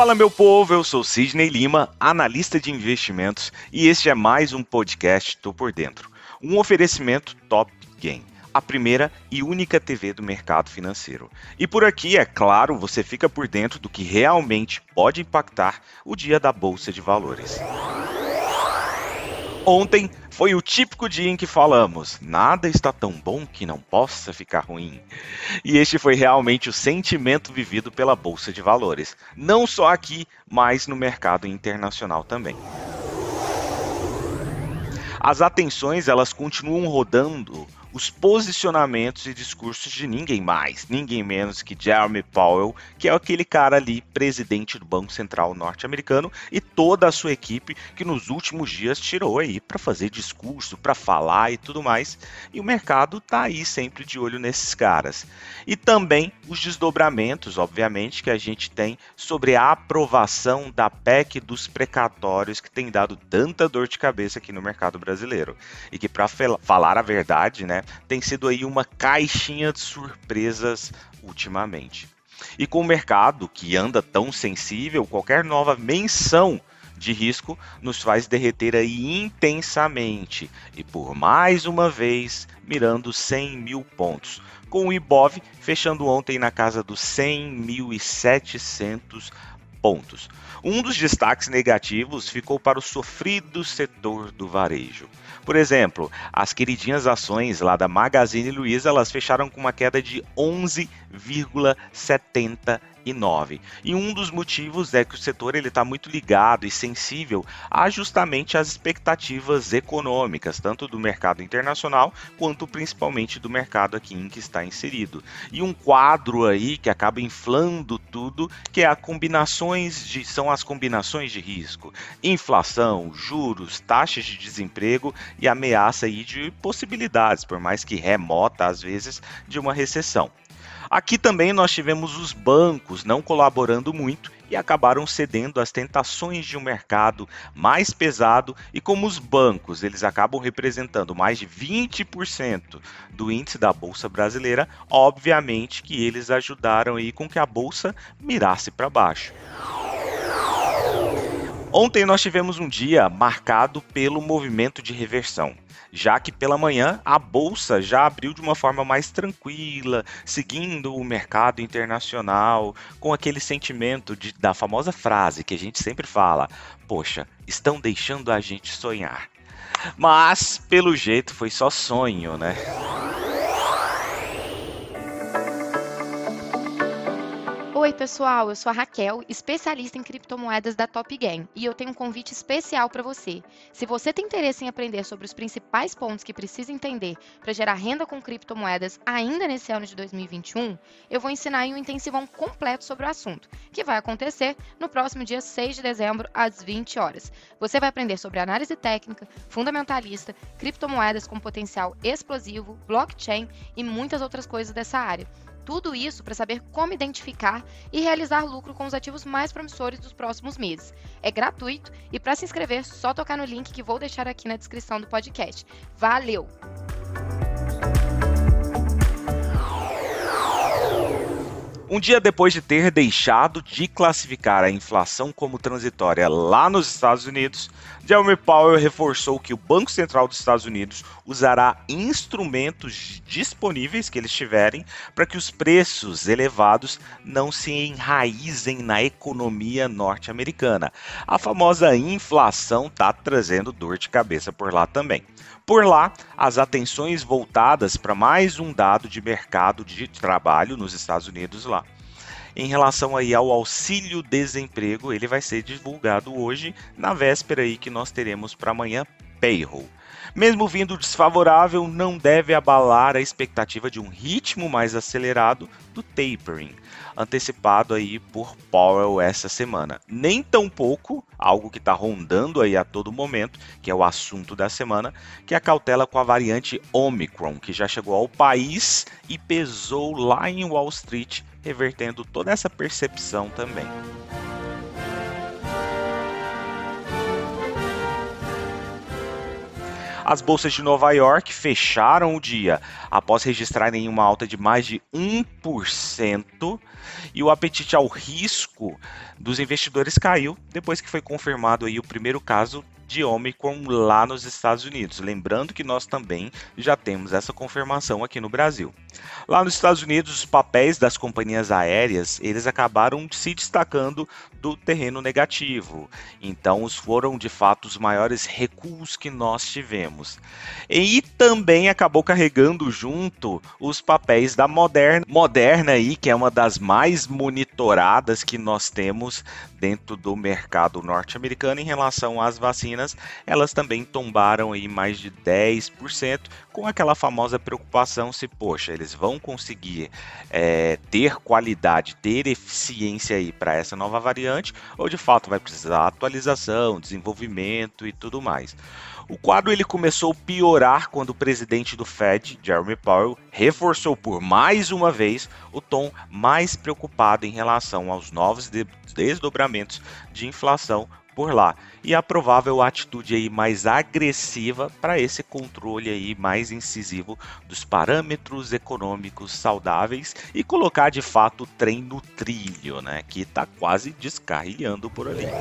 Fala meu povo, eu sou Sidney Lima, analista de investimentos, e este é mais um podcast Tô por Dentro, um oferecimento Top Game, a primeira e única TV do mercado financeiro. E por aqui, é claro, você fica por dentro do que realmente pode impactar o dia da bolsa de valores. Ontem foi o típico dia em que falamos: nada está tão bom que não possa ficar ruim. E este foi realmente o sentimento vivido pela Bolsa de Valores, não só aqui, mas no mercado internacional também. As atenções elas continuam rodando os posicionamentos e discursos de ninguém mais, ninguém menos que Jeremy Powell, que é aquele cara ali, presidente do Banco Central norte-americano, e toda a sua equipe que nos últimos dias tirou aí para fazer discurso, para falar e tudo mais. E o mercado tá aí sempre de olho nesses caras. E também os desdobramentos, obviamente, que a gente tem sobre a aprovação da PEC dos precatórios que tem dado tanta dor de cabeça aqui no mercado brasileiro. E que para falar a verdade, né, tem sido aí uma caixinha de surpresas ultimamente. E com o mercado que anda tão sensível, qualquer nova menção de risco nos faz derreter aí intensamente e por mais uma vez mirando 100 mil pontos, com o Ibov fechando ontem na casa dos 100.700 pontos. Um dos destaques negativos ficou para o sofrido setor do varejo. Por exemplo, as queridinhas ações lá da Magazine Luiza, elas fecharam com uma queda de 11,70 e um dos motivos é que o setor ele está muito ligado e sensível a justamente às expectativas econômicas, tanto do mercado internacional quanto principalmente do mercado aqui em que está inserido. E um quadro aí que acaba inflando tudo, que é a combinações de são as combinações de risco, inflação, juros, taxas de desemprego e ameaça aí de possibilidades, por mais que remota às vezes, de uma recessão. Aqui também nós tivemos os bancos não colaborando muito e acabaram cedendo às tentações de um mercado mais pesado e como os bancos eles acabam representando mais de 20% do índice da bolsa brasileira, obviamente que eles ajudaram aí com que a bolsa mirasse para baixo. Ontem nós tivemos um dia marcado pelo movimento de reversão, já que pela manhã a bolsa já abriu de uma forma mais tranquila, seguindo o mercado internacional, com aquele sentimento de, da famosa frase que a gente sempre fala: Poxa, estão deixando a gente sonhar. Mas, pelo jeito, foi só sonho, né? Pessoal, eu sou a Raquel, especialista em criptomoedas da Top Game, e eu tenho um convite especial para você. Se você tem interesse em aprender sobre os principais pontos que precisa entender para gerar renda com criptomoedas ainda nesse ano de 2021, eu vou ensinar em um intensivão completo sobre o assunto, que vai acontecer no próximo dia 6 de dezembro, às 20 horas. Você vai aprender sobre análise técnica, fundamentalista, criptomoedas com potencial explosivo, blockchain e muitas outras coisas dessa área. Tudo isso para saber como identificar e realizar lucro com os ativos mais promissores dos próximos meses. É gratuito e para se inscrever, só tocar no link que vou deixar aqui na descrição do podcast. Valeu! Um dia depois de ter deixado de classificar a inflação como transitória lá nos Estados Unidos, Jeremy Powell reforçou que o Banco Central dos Estados Unidos usará instrumentos disponíveis que eles tiverem para que os preços elevados não se enraizem na economia norte-americana. A famosa inflação está trazendo dor de cabeça por lá também. Por lá, as atenções voltadas para mais um dado de mercado de trabalho nos Estados Unidos lá. Em relação aí ao auxílio desemprego, ele vai ser divulgado hoje, na véspera aí que nós teremos para amanhã payroll. Mesmo vindo desfavorável, não deve abalar a expectativa de um ritmo mais acelerado do tapering, antecipado aí por Powell essa semana. Nem tão pouco, algo que está rondando aí a todo momento, que é o assunto da semana, que é a cautela com a variante Omicron, que já chegou ao país e pesou lá em Wall Street, revertendo toda essa percepção também. As bolsas de Nova York fecharam o dia após registrarem uma alta de mais de 1%, e o apetite ao risco dos investidores caiu depois que foi confirmado aí o primeiro caso de Omicron lá nos Estados Unidos. Lembrando que nós também já temos essa confirmação aqui no Brasil. Lá nos Estados Unidos, os papéis das companhias aéreas, eles acabaram se destacando do terreno negativo. Então, os foram de fato os maiores recuos que nós tivemos. E também acabou carregando junto os papéis da Moderna, Moderna aí, que é uma das mais monitoradas que nós temos dentro do mercado norte-americano em relação às vacinas, elas também tombaram aí mais de 10%, com aquela famosa preocupação se, poxa, eles vão conseguir é, ter qualidade, ter eficiência aí para essa nova variante, ou de fato vai precisar atualização, desenvolvimento e tudo mais. O quadro ele começou a piorar quando o presidente do Fed, Jeremy Powell, reforçou por mais uma vez o tom mais preocupado em relação aos novos desdobramentos de inflação por lá e a provável atitude aí mais agressiva para esse controle aí mais incisivo dos parâmetros econômicos saudáveis e colocar de fato o trem no trilho, né, que está quase descarrilhando por ali.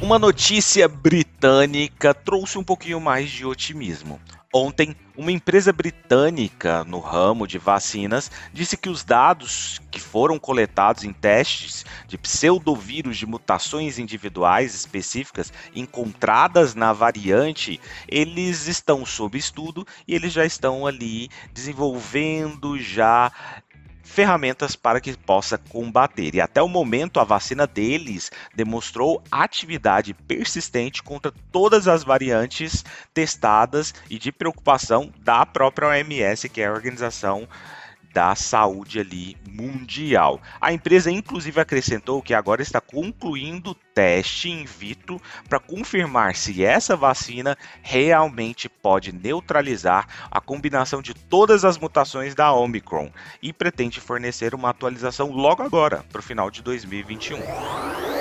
Uma notícia britânica trouxe um pouquinho mais de otimismo. Ontem, uma empresa britânica no ramo de vacinas disse que os dados que foram coletados em testes de pseudovírus de mutações individuais específicas encontradas na variante, eles estão sob estudo e eles já estão ali desenvolvendo já ferramentas para que possa combater. E até o momento, a vacina deles demonstrou atividade persistente contra todas as variantes testadas e de preocupação da própria OMS, que é a organização da saúde ali mundial. A empresa inclusive acrescentou que agora está concluindo teste in vitro para confirmar se essa vacina realmente pode neutralizar a combinação de todas as mutações da Omicron e pretende fornecer uma atualização logo agora, para o final de 2021.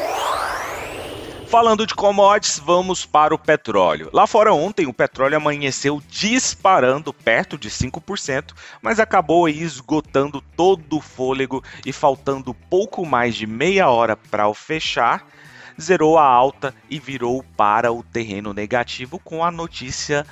Falando de commodities, vamos para o petróleo. Lá fora ontem, o petróleo amanheceu disparando perto de 5%, mas acabou esgotando todo o fôlego e faltando pouco mais de meia hora para o fechar, zerou a alta e virou para o terreno negativo com a notícia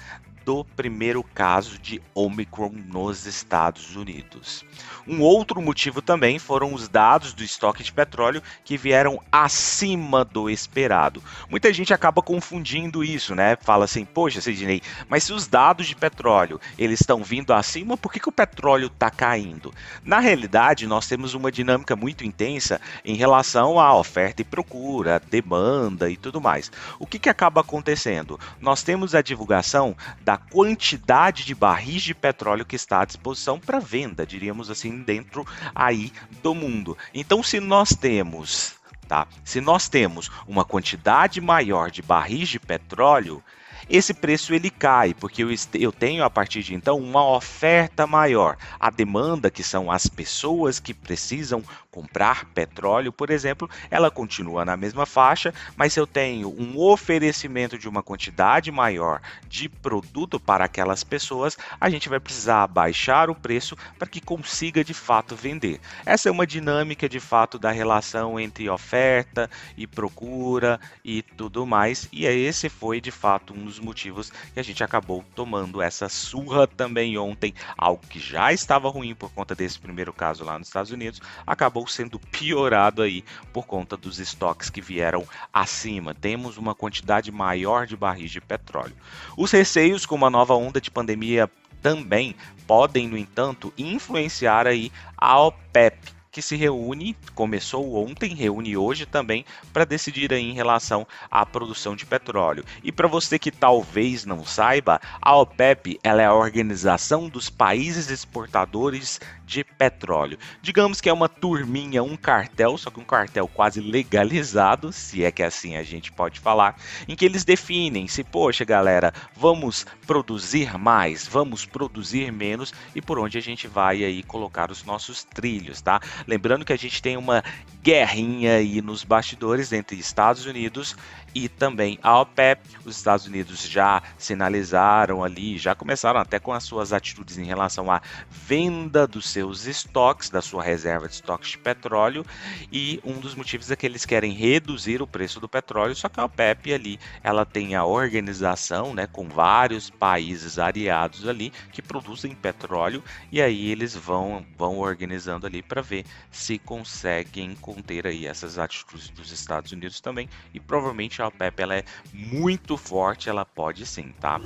do primeiro caso de Omicron nos Estados Unidos. Um outro motivo também foram os dados do estoque de petróleo que vieram acima do esperado. Muita gente acaba confundindo isso, né? Fala assim, poxa, Sidney, mas se os dados de petróleo eles estão vindo acima, por que, que o petróleo está caindo? Na realidade, nós temos uma dinâmica muito intensa em relação à oferta e procura, demanda e tudo mais. O que, que acaba acontecendo? Nós temos a divulgação da da quantidade de barris de petróleo que está à disposição para venda, diríamos assim, dentro aí do mundo. Então, se nós temos, tá? Se nós temos uma quantidade maior de barris de petróleo, esse preço ele cai, porque eu, eu tenho a partir de então uma oferta maior. A demanda, que são as pessoas que precisam comprar petróleo, por exemplo, ela continua na mesma faixa, mas se eu tenho um oferecimento de uma quantidade maior de produto para aquelas pessoas, a gente vai precisar baixar o preço para que consiga de fato vender. Essa é uma dinâmica de fato da relação entre oferta e procura e tudo mais, e esse foi de fato um dos motivos que a gente acabou tomando essa surra também ontem, algo que já estava ruim por conta desse primeiro caso lá nos Estados Unidos, acabou sendo piorado aí por conta dos estoques que vieram acima. Temos uma quantidade maior de barris de petróleo. Os receios com uma nova onda de pandemia também podem, no entanto, influenciar aí a OPEP, que se reúne, começou ontem, reúne hoje também, para decidir aí em relação à produção de petróleo. E para você que talvez não saiba, a OPEP ela é a organização dos países exportadores de petróleo. Digamos que é uma turminha, um cartel, só que um cartel quase legalizado, se é que assim a gente pode falar, em que eles definem se, poxa, galera, vamos produzir mais, vamos produzir menos e por onde a gente vai aí colocar os nossos trilhos, tá? Lembrando que a gente tem uma guerrinha aí nos bastidores entre Estados Unidos e também a OPEP. Os Estados Unidos já sinalizaram ali, já começaram até com as suas atitudes em relação à venda dos seus estoques, da sua reserva de estoques de petróleo, e um dos motivos é que eles querem reduzir o preço do petróleo, só que a OPEP ali, ela tem a organização, né, com vários países aliados ali que produzem petróleo e aí eles vão vão organizando ali para ver se conseguem conter aí essas atitudes dos Estados Unidos também e provavelmente a OPEP ela é muito forte, ela pode sim, tá?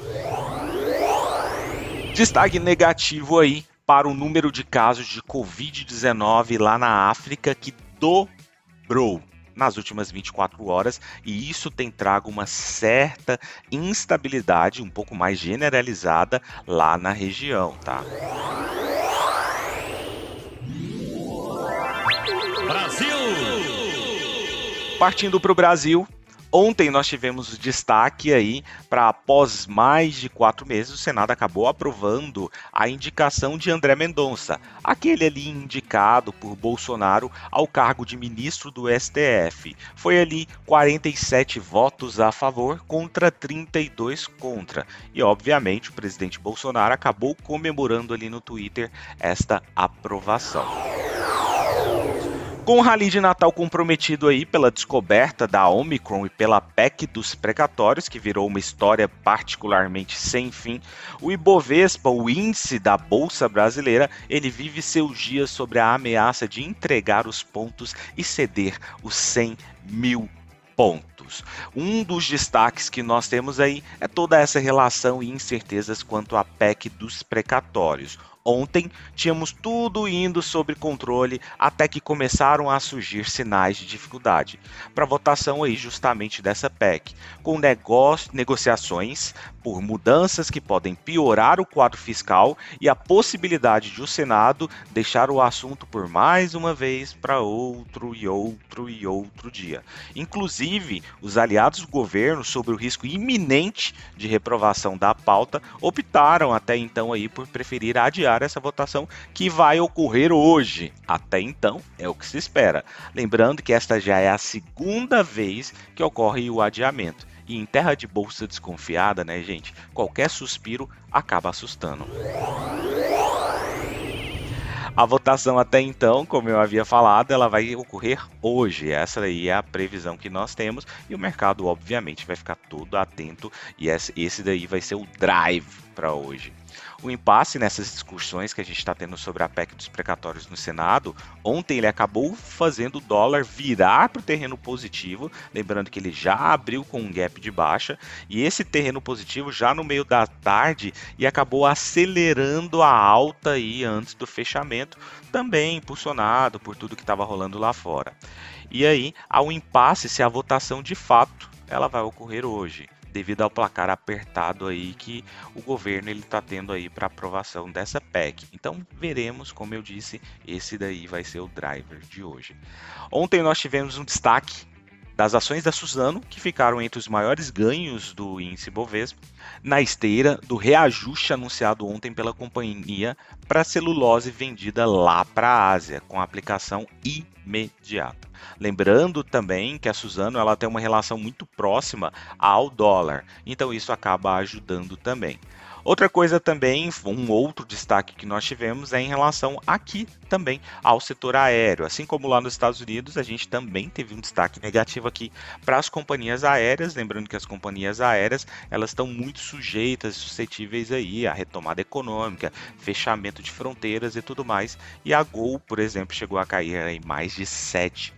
Destaque negativo aí para o número de casos de Covid-19 lá na África que dobrou nas últimas 24 horas e isso tem trago uma certa instabilidade um pouco mais generalizada lá na região, tá? Brasil! Partindo para o Brasil, Ontem nós tivemos destaque aí para após mais de quatro meses o Senado acabou aprovando a indicação de André Mendonça, aquele ali indicado por Bolsonaro ao cargo de ministro do STF. Foi ali 47 votos a favor contra 32 contra. E obviamente o presidente Bolsonaro acabou comemorando ali no Twitter esta aprovação. Com o Rally de Natal comprometido aí pela descoberta da Omicron e pela PEC dos precatórios, que virou uma história particularmente sem fim, o Ibovespa, o índice da Bolsa Brasileira, ele vive seus dias sobre a ameaça de entregar os pontos e ceder os 100 mil pontos. Um dos destaques que nós temos aí é toda essa relação e incertezas quanto à PEC dos precatórios. Ontem tínhamos tudo indo sob controle até que começaram a surgir sinais de dificuldade. Para votação aí justamente dessa PEC, com negociações por mudanças que podem piorar o quadro fiscal e a possibilidade de o Senado deixar o assunto por mais uma vez para outro e outro e outro dia. Inclusive, os aliados do governo, sobre o risco iminente de reprovação da pauta, optaram até então aí por preferir adiar essa votação que vai ocorrer hoje. Até então, é o que se espera. Lembrando que esta já é a segunda vez que ocorre o adiamento. E em terra de bolsa desconfiada, né, gente? Qualquer suspiro acaba assustando. A votação até então, como eu havia falado, ela vai ocorrer hoje. Essa aí é a previsão que nós temos e o mercado, obviamente, vai ficar todo atento e esse daí vai ser o drive para hoje o impasse nessas discussões que a gente está tendo sobre a PEC dos precatórios no Senado, ontem ele acabou fazendo o dólar virar para o terreno positivo, lembrando que ele já abriu com um gap de baixa, e esse terreno positivo já no meio da tarde e acabou acelerando a alta aí antes do fechamento, também impulsionado por tudo que estava rolando lá fora. E aí, há um impasse se a votação de fato ela vai ocorrer hoje devido ao placar apertado aí que o governo ele está tendo aí para aprovação dessa PEC. Então veremos, como eu disse, esse daí vai ser o driver de hoje. Ontem nós tivemos um destaque das ações da Suzano, que ficaram entre os maiores ganhos do índice Bovespa, na esteira do reajuste anunciado ontem pela companhia para celulose vendida lá para a Ásia, com aplicação imediata. Lembrando também que a Suzano ela tem uma relação muito próxima ao dólar, então isso acaba ajudando também. Outra coisa também, um outro destaque que nós tivemos é em relação aqui também ao setor aéreo. Assim como lá nos Estados Unidos, a gente também teve um destaque negativo aqui para as companhias aéreas. Lembrando que as companhias aéreas elas estão muito sujeitas, suscetíveis aí à retomada econômica, fechamento de fronteiras e tudo mais. E a Gol, por exemplo, chegou a cair em mais de 7%.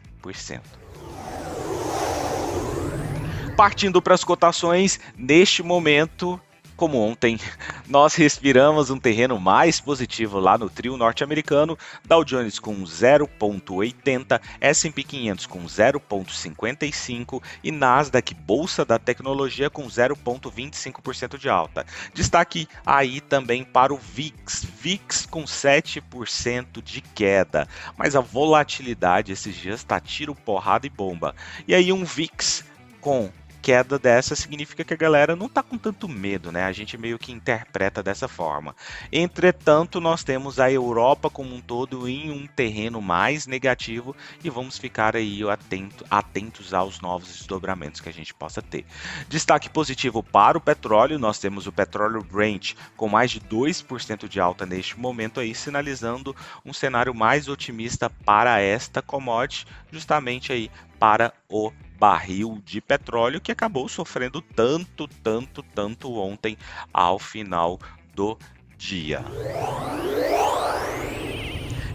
Partindo para as cotações, neste momento como ontem, nós respiramos um terreno mais positivo lá no trio norte-americano, Dow Jones com 0,80, S&P 500 com 0,55 e Nasdaq Bolsa da Tecnologia com 0,25% de alta. Destaque aí também para o VIX, VIX com 7% de queda, mas a volatilidade esses dias está tiro, porrada e bomba. E aí um VIX com queda dessa significa que a galera não está com tanto medo, né? A gente meio que interpreta dessa forma. Entretanto, nós temos a Europa como um todo em um terreno mais negativo e vamos ficar aí atento, atentos aos novos desdobramentos que a gente possa ter. Destaque positivo para o petróleo, nós temos o petróleo Brent com mais de 2% de alta neste momento aí, sinalizando um cenário mais otimista para esta commodity, justamente aí para o barril de petróleo que acabou sofrendo tanto, tanto, tanto ontem ao final do dia.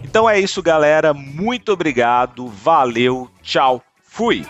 Então é isso, galera. Muito obrigado. Valeu. Tchau. Fui.